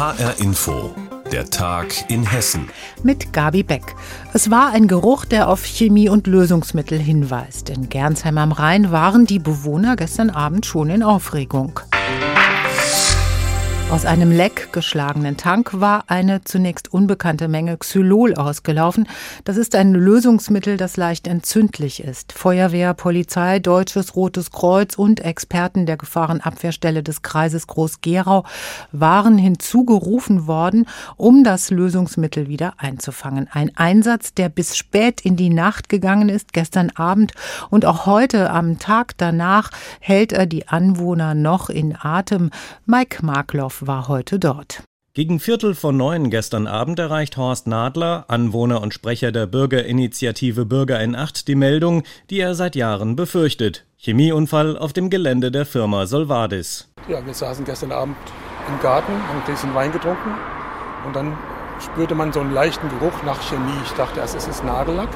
HR Info. Der Tag in Hessen. Mit Gabi Beck. Es war ein Geruch, der auf Chemie und Lösungsmittel hinweist. In Gernsheim am Rhein waren die Bewohner gestern Abend schon in Aufregung. Aus einem Leck geschlagenen Tank war eine zunächst unbekannte Menge Xylol ausgelaufen. Das ist ein Lösungsmittel, das leicht entzündlich ist. Feuerwehr, Polizei, Deutsches Rotes Kreuz und Experten der Gefahrenabwehrstelle des Kreises Groß-Gerau waren hinzugerufen worden, um das Lösungsmittel wieder einzufangen. Ein Einsatz, der bis spät in die Nacht gegangen ist, gestern Abend und auch heute am Tag danach hält er die Anwohner noch in Atem. Mike Markloff war heute dort. Gegen Viertel vor neun gestern Abend erreicht Horst Nadler, Anwohner und Sprecher der Bürgerinitiative Bürger in Acht, die Meldung, die er seit Jahren befürchtet. Chemieunfall auf dem Gelände der Firma Solvadis. Ja, wir saßen gestern Abend im Garten, haben ein Gläschen Wein getrunken und dann spürte man so einen leichten Geruch nach Chemie. Ich dachte erst, es ist Nagellack.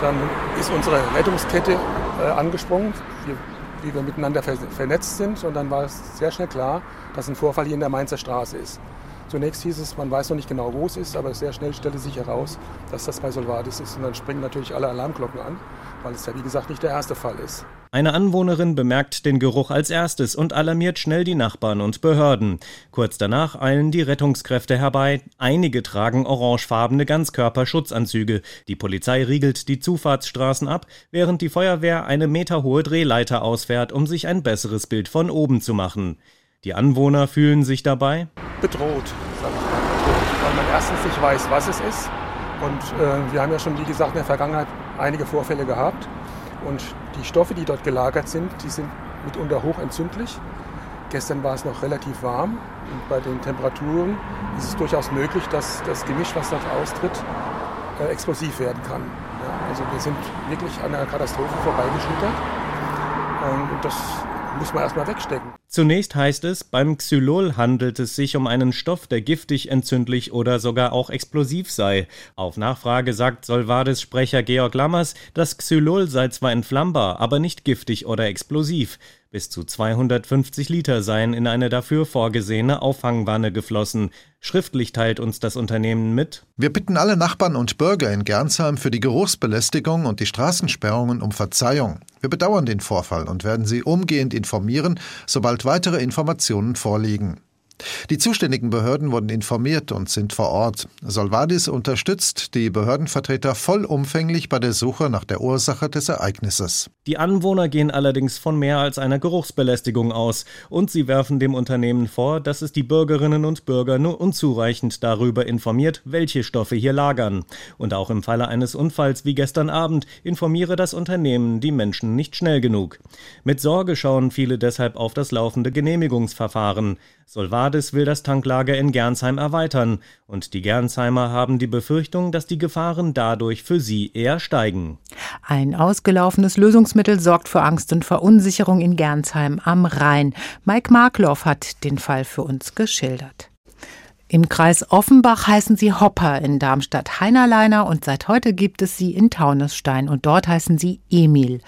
Dann ist unsere Rettungskette äh, angesprungen. Wir wie wir miteinander vernetzt sind. Und dann war es sehr schnell klar, dass ein Vorfall hier in der Mainzer Straße ist. Zunächst hieß es, man weiß noch nicht genau, wo es ist, aber sehr schnell stellte sich heraus, dass das bei Solvadis ist. Und dann springen natürlich alle Alarmglocken an, weil es ja wie gesagt nicht der erste Fall ist. Eine Anwohnerin bemerkt den Geruch als erstes und alarmiert schnell die Nachbarn und Behörden. Kurz danach eilen die Rettungskräfte herbei. Einige tragen orangefarbene Ganzkörperschutzanzüge. Die Polizei riegelt die Zufahrtsstraßen ab, während die Feuerwehr eine meterhohe Drehleiter ausfährt, um sich ein besseres Bild von oben zu machen. Die Anwohner fühlen sich dabei bedroht, sag ich mal, bedroht, weil man erstens nicht weiß, was es ist. Und äh, wir haben ja schon, wie gesagt, in der Vergangenheit einige Vorfälle gehabt. Und die Stoffe, die dort gelagert sind, die sind mitunter hochentzündlich. Gestern war es noch relativ warm und bei den Temperaturen ist es durchaus möglich, dass das Gemisch, was dort austritt, äh, explosiv werden kann. Ja, also wir sind wirklich an einer Katastrophe vorbeigeschlittert ähm, und das muss man erstmal wegstecken. Zunächst heißt es, beim Xylol handelt es sich um einen Stoff, der giftig, entzündlich oder sogar auch explosiv sei. Auf Nachfrage sagt Solvades Sprecher Georg Lammers, das Xylol sei zwar entflammbar, aber nicht giftig oder explosiv. Bis zu 250 Liter seien in eine dafür vorgesehene Auffangwanne geflossen. Schriftlich teilt uns das Unternehmen mit. Wir bitten alle Nachbarn und Bürger in Gernsheim für die Geruchsbelästigung und die Straßensperrungen um Verzeihung. Wir bedauern den Vorfall und werden Sie umgehend informieren, sobald weitere Informationen vorliegen. Die zuständigen Behörden wurden informiert und sind vor Ort. Solvadis unterstützt die Behördenvertreter vollumfänglich bei der Suche nach der Ursache des Ereignisses. Die Anwohner gehen allerdings von mehr als einer Geruchsbelästigung aus und sie werfen dem Unternehmen vor, dass es die Bürgerinnen und Bürger nur unzureichend darüber informiert, welche Stoffe hier lagern. Und auch im Falle eines Unfalls wie gestern Abend informiere das Unternehmen die Menschen nicht schnell genug. Mit Sorge schauen viele deshalb auf das laufende Genehmigungsverfahren. Solvadis will das Tanklager in Gernsheim erweitern, und die Gernsheimer haben die Befürchtung, dass die Gefahren dadurch für sie eher steigen. Ein ausgelaufenes Lösungsmittel sorgt für Angst und Verunsicherung in Gernsheim am Rhein. Mike Markloff hat den Fall für uns geschildert. Im Kreis Offenbach heißen sie Hopper, in Darmstadt Heinerleiner und seit heute gibt es sie in Taunusstein und dort heißen sie Emil.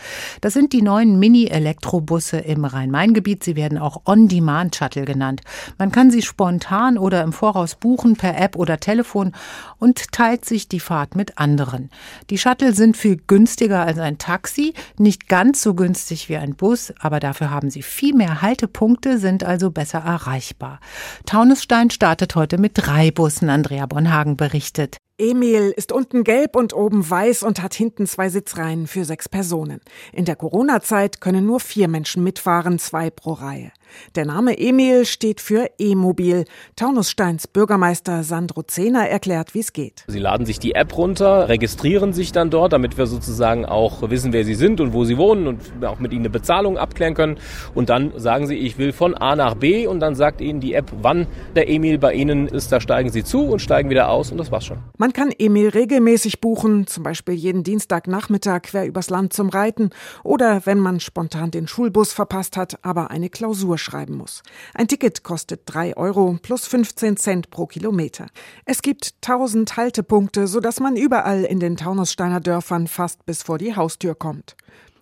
Das sind die neuen Mini-Elektrobusse im Rhein-Main-Gebiet. Sie werden auch On-Demand-Shuttle genannt. Man kann sie spontan oder im Voraus buchen per App oder Telefon und teilt sich die Fahrt mit anderen. Die Shuttle sind viel günstiger als ein Taxi, nicht ganz so günstig wie ein Bus, aber dafür haben sie viel mehr Haltepunkte, sind also besser erreichbar. Taunusstein startet heute heute mit drei Bussen, Andrea Bonhagen berichtet. Emil ist unten gelb und oben weiß und hat hinten zwei Sitzreihen für sechs Personen. In der Corona-Zeit können nur vier Menschen mitfahren, zwei pro Reihe. Der Name Emil steht für E-Mobil. Taunussteins Bürgermeister Sandro Zehner erklärt, wie es geht. Sie laden sich die App runter, registrieren sich dann dort, damit wir sozusagen auch wissen, wer sie sind und wo sie wohnen und auch mit ihnen eine Bezahlung abklären können. Und dann sagen sie, ich will von A nach B und dann sagt ihnen die App, wann der Emil bei ihnen ist. Da steigen sie zu und steigen wieder aus und das war's schon. Man kann Emil regelmäßig buchen, zum Beispiel jeden Dienstagnachmittag quer übers Land zum Reiten oder wenn man spontan den Schulbus verpasst hat, aber eine Klausur schreiben muss. Ein Ticket kostet 3 Euro plus 15 Cent pro Kilometer. Es gibt 1000 Haltepunkte, sodass man überall in den Taunussteiner Dörfern fast bis vor die Haustür kommt.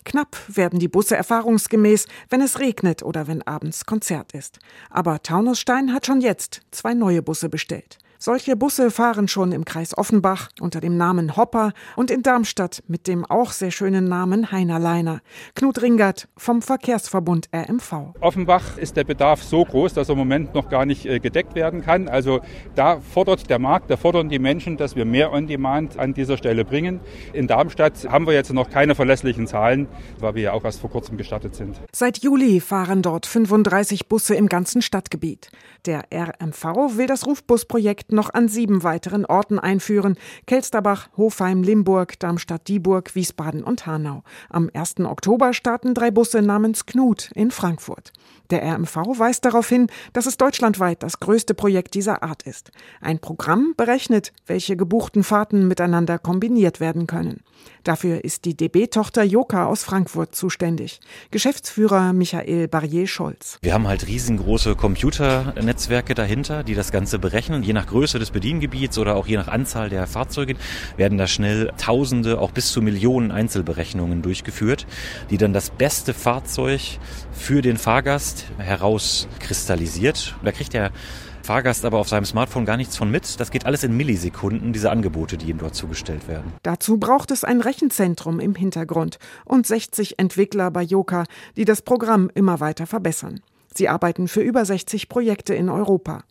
Knapp werden die Busse erfahrungsgemäß, wenn es regnet oder wenn abends Konzert ist. Aber Taunusstein hat schon jetzt zwei neue Busse bestellt. Solche Busse fahren schon im Kreis Offenbach unter dem Namen Hopper und in Darmstadt mit dem auch sehr schönen Namen Heinerleiner. Knut Ringert vom Verkehrsverbund RMV. Offenbach ist der Bedarf so groß, dass er im Moment noch gar nicht äh, gedeckt werden kann. Also da fordert der Markt, da fordern die Menschen, dass wir mehr On-Demand an dieser Stelle bringen. In Darmstadt haben wir jetzt noch keine verlässlichen Zahlen, weil wir ja auch erst vor kurzem gestartet sind. Seit Juli fahren dort 35 Busse im ganzen Stadtgebiet. Der RMV will das Rufbusprojekt noch an sieben weiteren Orten einführen. Kelsterbach, Hofheim, Limburg, Darmstadt-Dieburg, Wiesbaden und Hanau. Am 1. Oktober starten drei Busse namens Knut in Frankfurt. Der RMV weist darauf hin, dass es deutschlandweit das größte Projekt dieser Art ist. Ein Programm berechnet, welche gebuchten Fahrten miteinander kombiniert werden können. Dafür ist die DB-Tochter Joka aus Frankfurt zuständig. Geschäftsführer Michael Barrier-Scholz. Wir haben halt riesengroße Computernetzwerke dahinter, die das Ganze berechnen. Je nach Größe des Bediengebiets oder auch je nach Anzahl der Fahrzeuge werden da schnell Tausende, auch bis zu Millionen Einzelberechnungen durchgeführt, die dann das beste Fahrzeug für den Fahrgast herauskristallisiert. Da kriegt der Fahrgast aber auf seinem Smartphone gar nichts von mit. Das geht alles in Millisekunden, diese Angebote, die ihm dort zugestellt werden. Dazu braucht es ein Rechenzentrum im Hintergrund und 60 Entwickler bei Yoka, die das Programm immer weiter verbessern. Sie arbeiten für über 60 Projekte in Europa.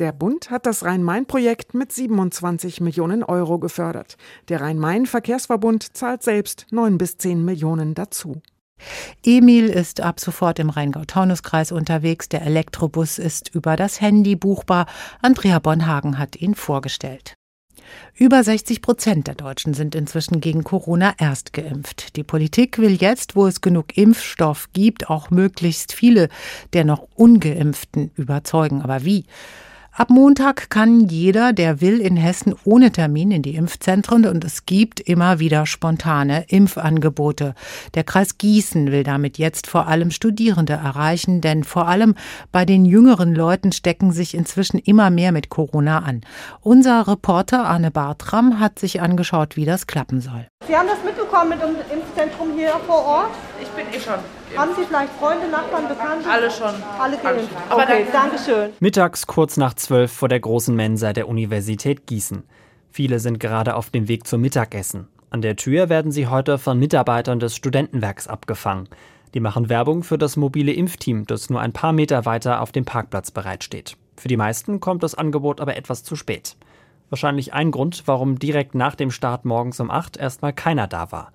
Der Bund hat das Rhein-Main-Projekt mit 27 Millionen Euro gefördert. Der Rhein-Main-Verkehrsverbund zahlt selbst 9 bis 10 Millionen dazu. Emil ist ab sofort im Rheingau-Taunus-Kreis unterwegs. Der Elektrobus ist über das Handy buchbar. Andrea Bonhagen hat ihn vorgestellt. Über 60 Prozent der Deutschen sind inzwischen gegen Corona erst geimpft. Die Politik will jetzt, wo es genug Impfstoff gibt, auch möglichst viele der noch ungeimpften überzeugen. Aber wie? Ab Montag kann jeder, der will, in Hessen ohne Termin in die Impfzentren und es gibt immer wieder spontane Impfangebote. Der Kreis Gießen will damit jetzt vor allem Studierende erreichen, denn vor allem bei den jüngeren Leuten stecken sich inzwischen immer mehr mit Corona an. Unser Reporter Arne Bartram hat sich angeschaut, wie das klappen soll. Sie haben das mitbekommen mit dem Impfzentrum hier vor Ort? Ich bin eh schon. Haben Sie vielleicht Freunde, Nachbarn, Bekannte? Alle schon. Alle geimpft. Okay, danke schön. Mittags kurz nach zwölf vor der großen Mensa der Universität Gießen. Viele sind gerade auf dem Weg zum Mittagessen. An der Tür werden sie heute von Mitarbeitern des Studentenwerks abgefangen. Die machen Werbung für das mobile Impfteam, das nur ein paar Meter weiter auf dem Parkplatz bereitsteht. Für die meisten kommt das Angebot aber etwas zu spät. Wahrscheinlich ein Grund, warum direkt nach dem Start morgens um acht erstmal keiner da war.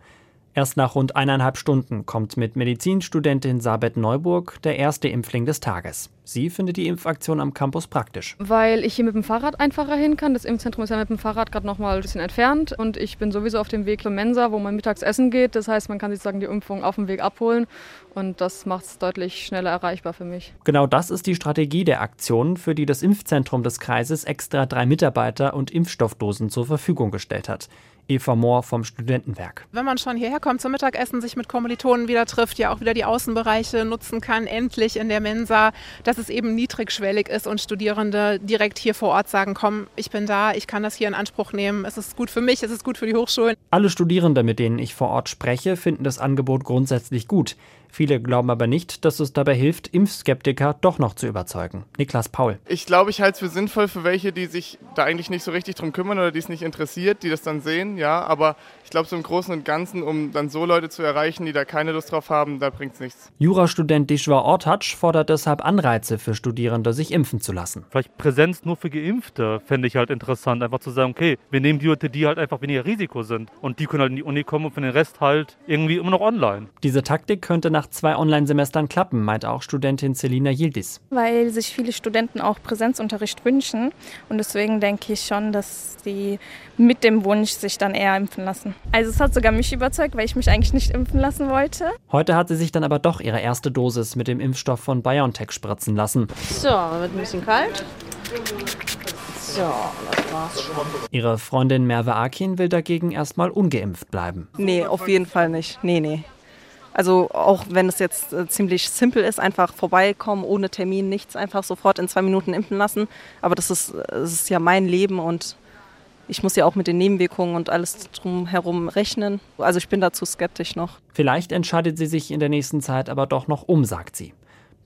Erst nach rund eineinhalb Stunden kommt mit Medizinstudentin Sabet Neuburg der erste Impfling des Tages. Sie findet die Impfaktion am Campus praktisch. Weil ich hier mit dem Fahrrad einfacher hin kann. Das Impfzentrum ist ja mit dem Fahrrad gerade noch mal ein bisschen entfernt. Und ich bin sowieso auf dem Weg zur Mensa, wo man mittags essen geht. Das heißt, man kann sozusagen die Impfung auf dem Weg abholen. Und das macht es deutlich schneller erreichbar für mich. Genau das ist die Strategie der Aktion, für die das Impfzentrum des Kreises extra drei Mitarbeiter und Impfstoffdosen zur Verfügung gestellt hat. Eva Mohr vom Studentenwerk. Wenn man schon hierher kommt zum Mittagessen, sich mit Kommilitonen wieder trifft, ja auch wieder die Außenbereiche nutzen kann, endlich in der Mensa, dass es eben niedrigschwellig ist und Studierende direkt hier vor Ort sagen, komm, ich bin da, ich kann das hier in Anspruch nehmen, es ist gut für mich, es ist gut für die Hochschulen. Alle Studierende, mit denen ich vor Ort spreche, finden das Angebot grundsätzlich gut. Viele glauben aber nicht, dass es dabei hilft, Impfskeptiker doch noch zu überzeugen. Niklas Paul. Ich glaube, ich halte es für sinnvoll für welche, die sich da eigentlich nicht so richtig drum kümmern oder die es nicht interessiert, die das dann sehen, ja. Aber ich glaube, so im Großen und Ganzen, um dann so Leute zu erreichen, die da keine Lust drauf haben, da bringt es nichts. Jurastudent Dishwa Ortatsch fordert deshalb Anreize für Studierende, sich impfen zu lassen. Vielleicht Präsenz nur für Geimpfte fände ich halt interessant, einfach zu sagen, okay, wir nehmen die Leute, die halt einfach weniger Risiko sind und die können halt in die Uni kommen und für den Rest halt irgendwie immer noch online. Diese Taktik könnte nach zwei Online-Semestern klappen, meint auch Studentin Selina Yildiz. Weil sich viele Studenten auch Präsenzunterricht wünschen. Und deswegen denke ich schon, dass die mit dem Wunsch sich dann eher impfen lassen. Also es hat sogar mich überzeugt, weil ich mich eigentlich nicht impfen lassen wollte. Heute hat sie sich dann aber doch ihre erste Dosis mit dem Impfstoff von BioNTech spritzen lassen. So, wird ein bisschen kalt. So, das war's schon. Ihre Freundin Merve Akin will dagegen erstmal ungeimpft bleiben. Nee, auf jeden Fall nicht. Nee, nee. Also auch wenn es jetzt äh, ziemlich simpel ist, einfach vorbeikommen, ohne Termin, nichts, einfach sofort in zwei Minuten impfen lassen. Aber das ist, das ist ja mein Leben und Ich muss ja auch mit den Nebenwirkungen und alles drumherum rechnen. Also ich bin dazu skeptisch noch. Vielleicht entscheidet sie sich in der nächsten Zeit aber doch noch um, sagt sie.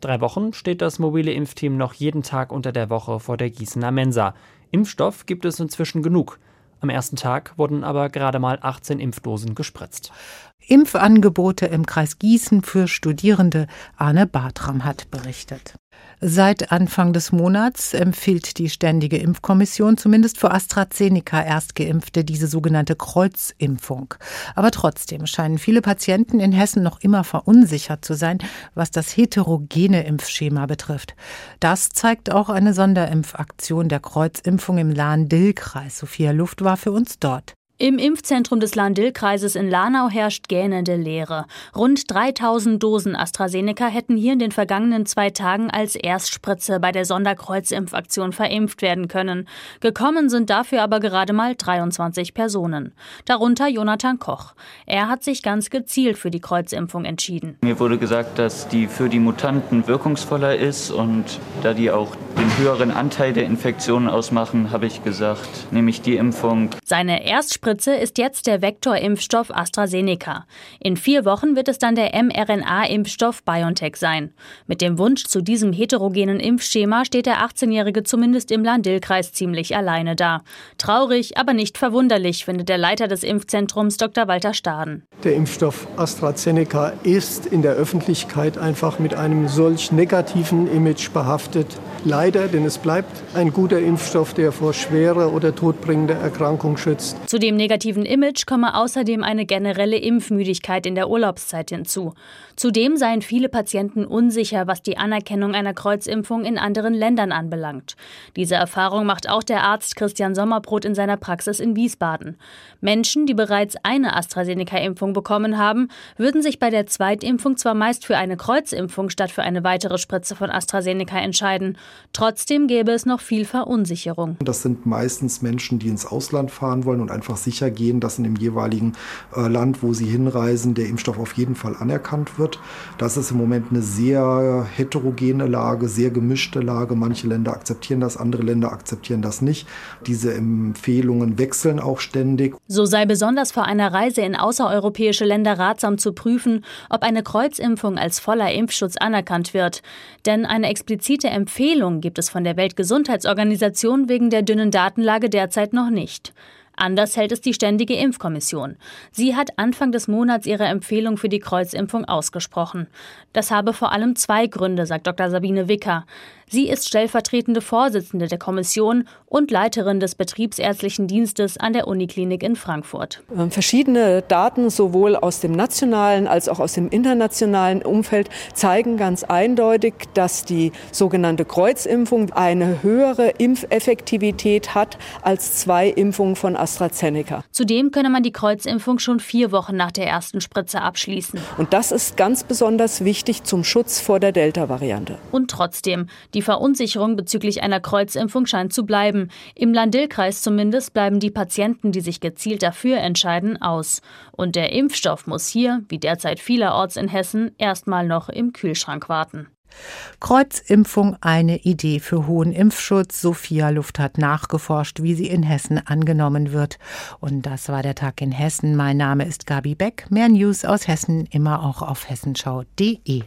Drei Wochen steht das mobile Impfteam noch jeden Tag unter der Woche vor der Gießener Mensa. Impfstoff gibt es inzwischen genug. Am ersten Tag wurden aber gerade mal 18 Impfdosen gespritzt. Impfangebote im Kreis Gießen für Studierende. Arne Bartram hat berichtet. Seit Anfang des Monats empfiehlt die Ständige Impfkommission zumindest für AstraZeneca Erstgeimpfte diese sogenannte Kreuzimpfung. Aber trotzdem scheinen viele Patienten in Hessen noch immer verunsichert zu sein, was das heterogene Impfschema betrifft. Das zeigt auch eine Sonderimpfaktion der Kreuzimpfung im Lahn-Dill-Kreis. Sophia Luft war für uns dort. Im Impfzentrum des Lahn-Dill-Kreises in Lahnau herrscht gähnende Leere. Rund 3000 Dosen AstraZeneca hätten hier in den vergangenen zwei Tagen als Erstspritze bei der Sonderkreuzimpfaktion verimpft werden können. Gekommen sind dafür aber gerade mal 23 Personen. Darunter Jonathan Koch. Er hat sich ganz gezielt für die Kreuzimpfung entschieden. Mir wurde gesagt, dass die für die Mutanten wirkungsvoller ist und da die auch den höheren Anteil der Infektionen ausmachen, habe ich gesagt, nehme ich die Impfung. Seine Erstspritze Spritze ist jetzt der Vektorimpfstoff AstraZeneca. In vier Wochen wird es dann der mRNA-Impfstoff BioNTech sein. Mit dem Wunsch zu diesem heterogenen Impfschema steht der 18-Jährige zumindest im Lahn-Dill-Kreis ziemlich alleine da. Traurig, aber nicht verwunderlich, findet der Leiter des Impfzentrums Dr. Walter Staden. Der Impfstoff AstraZeneca ist in der Öffentlichkeit einfach mit einem solch negativen Image behaftet. Leider, denn es bleibt ein guter Impfstoff, der vor schwerer oder todbringender Erkrankung schützt. Zu dem negativen Image komme außerdem eine generelle Impfmüdigkeit in der Urlaubszeit hinzu. Zudem seien viele Patienten unsicher, was die Anerkennung einer Kreuzimpfung in anderen Ländern anbelangt. Diese Erfahrung macht auch der Arzt Christian Sommerbrot in seiner Praxis in Wiesbaden. Menschen, die bereits eine AstraZeneca-Impfung bekommen haben, würden sich bei der Zweitimpfung zwar meist für eine Kreuzimpfung statt für eine weitere Spritze von AstraZeneca entscheiden. Trotzdem gäbe es noch viel Verunsicherung. Das sind meistens Menschen, die ins Ausland fahren wollen und einfach sicher gehen, dass in dem jeweiligen äh, Land, wo sie hinreisen, der Impfstoff auf jeden Fall anerkannt wird. Das ist im Moment eine sehr heterogene Lage, sehr gemischte Lage. Manche Länder akzeptieren das, andere Länder akzeptieren das nicht. Diese Empfehlungen wechseln auch ständig. So sei besonders vor einer Reise in außereuropäische Länder ratsam zu prüfen, ob eine Kreuzimpfung als voller Impfschutz anerkannt wird. Denn eine explizite Empfehlung gibt es von der Weltgesundheitsorganisation wegen der dünnen Datenlage derzeit noch nicht. Anders hält es die Ständige Impfkommission. Sie hat Anfang des Monats ihre Empfehlung für die Kreuzimpfung ausgesprochen. Das habe vor allem zwei Gründe, sagt Dr. Sabine Wicker. Sie ist stellvertretende Vorsitzende der Kommission und Leiterin des Betriebsärztlichen Dienstes an der Uniklinik in Frankfurt. Ähm, verschiedene Daten sowohl aus dem nationalen als auch aus dem internationalen Umfeld zeigen ganz eindeutig, dass die sogenannte Kreuzimpfung eine höhere Impfeffektivität hat als zwei Impfungen von AstraZeneca. Zudem könne man die Kreuzimpfung schon vier Wochen nach der ersten Spritze abschließen. Und das ist ganz besonders wichtig zum Schutz vor der Delta-Variante. Und trotzdem, die die Verunsicherung bezüglich einer Kreuzimpfung scheint zu bleiben. Im Landil-Kreis zumindest bleiben die Patienten, die sich gezielt dafür entscheiden, aus. Und der Impfstoff muss hier, wie derzeit vielerorts in Hessen, erstmal noch im Kühlschrank warten. Kreuzimpfung eine Idee für hohen Impfschutz. Sophia Luft hat nachgeforscht, wie sie in Hessen angenommen wird. Und das war der Tag in Hessen. Mein Name ist Gabi Beck. Mehr News aus Hessen immer auch auf hessenschau.de.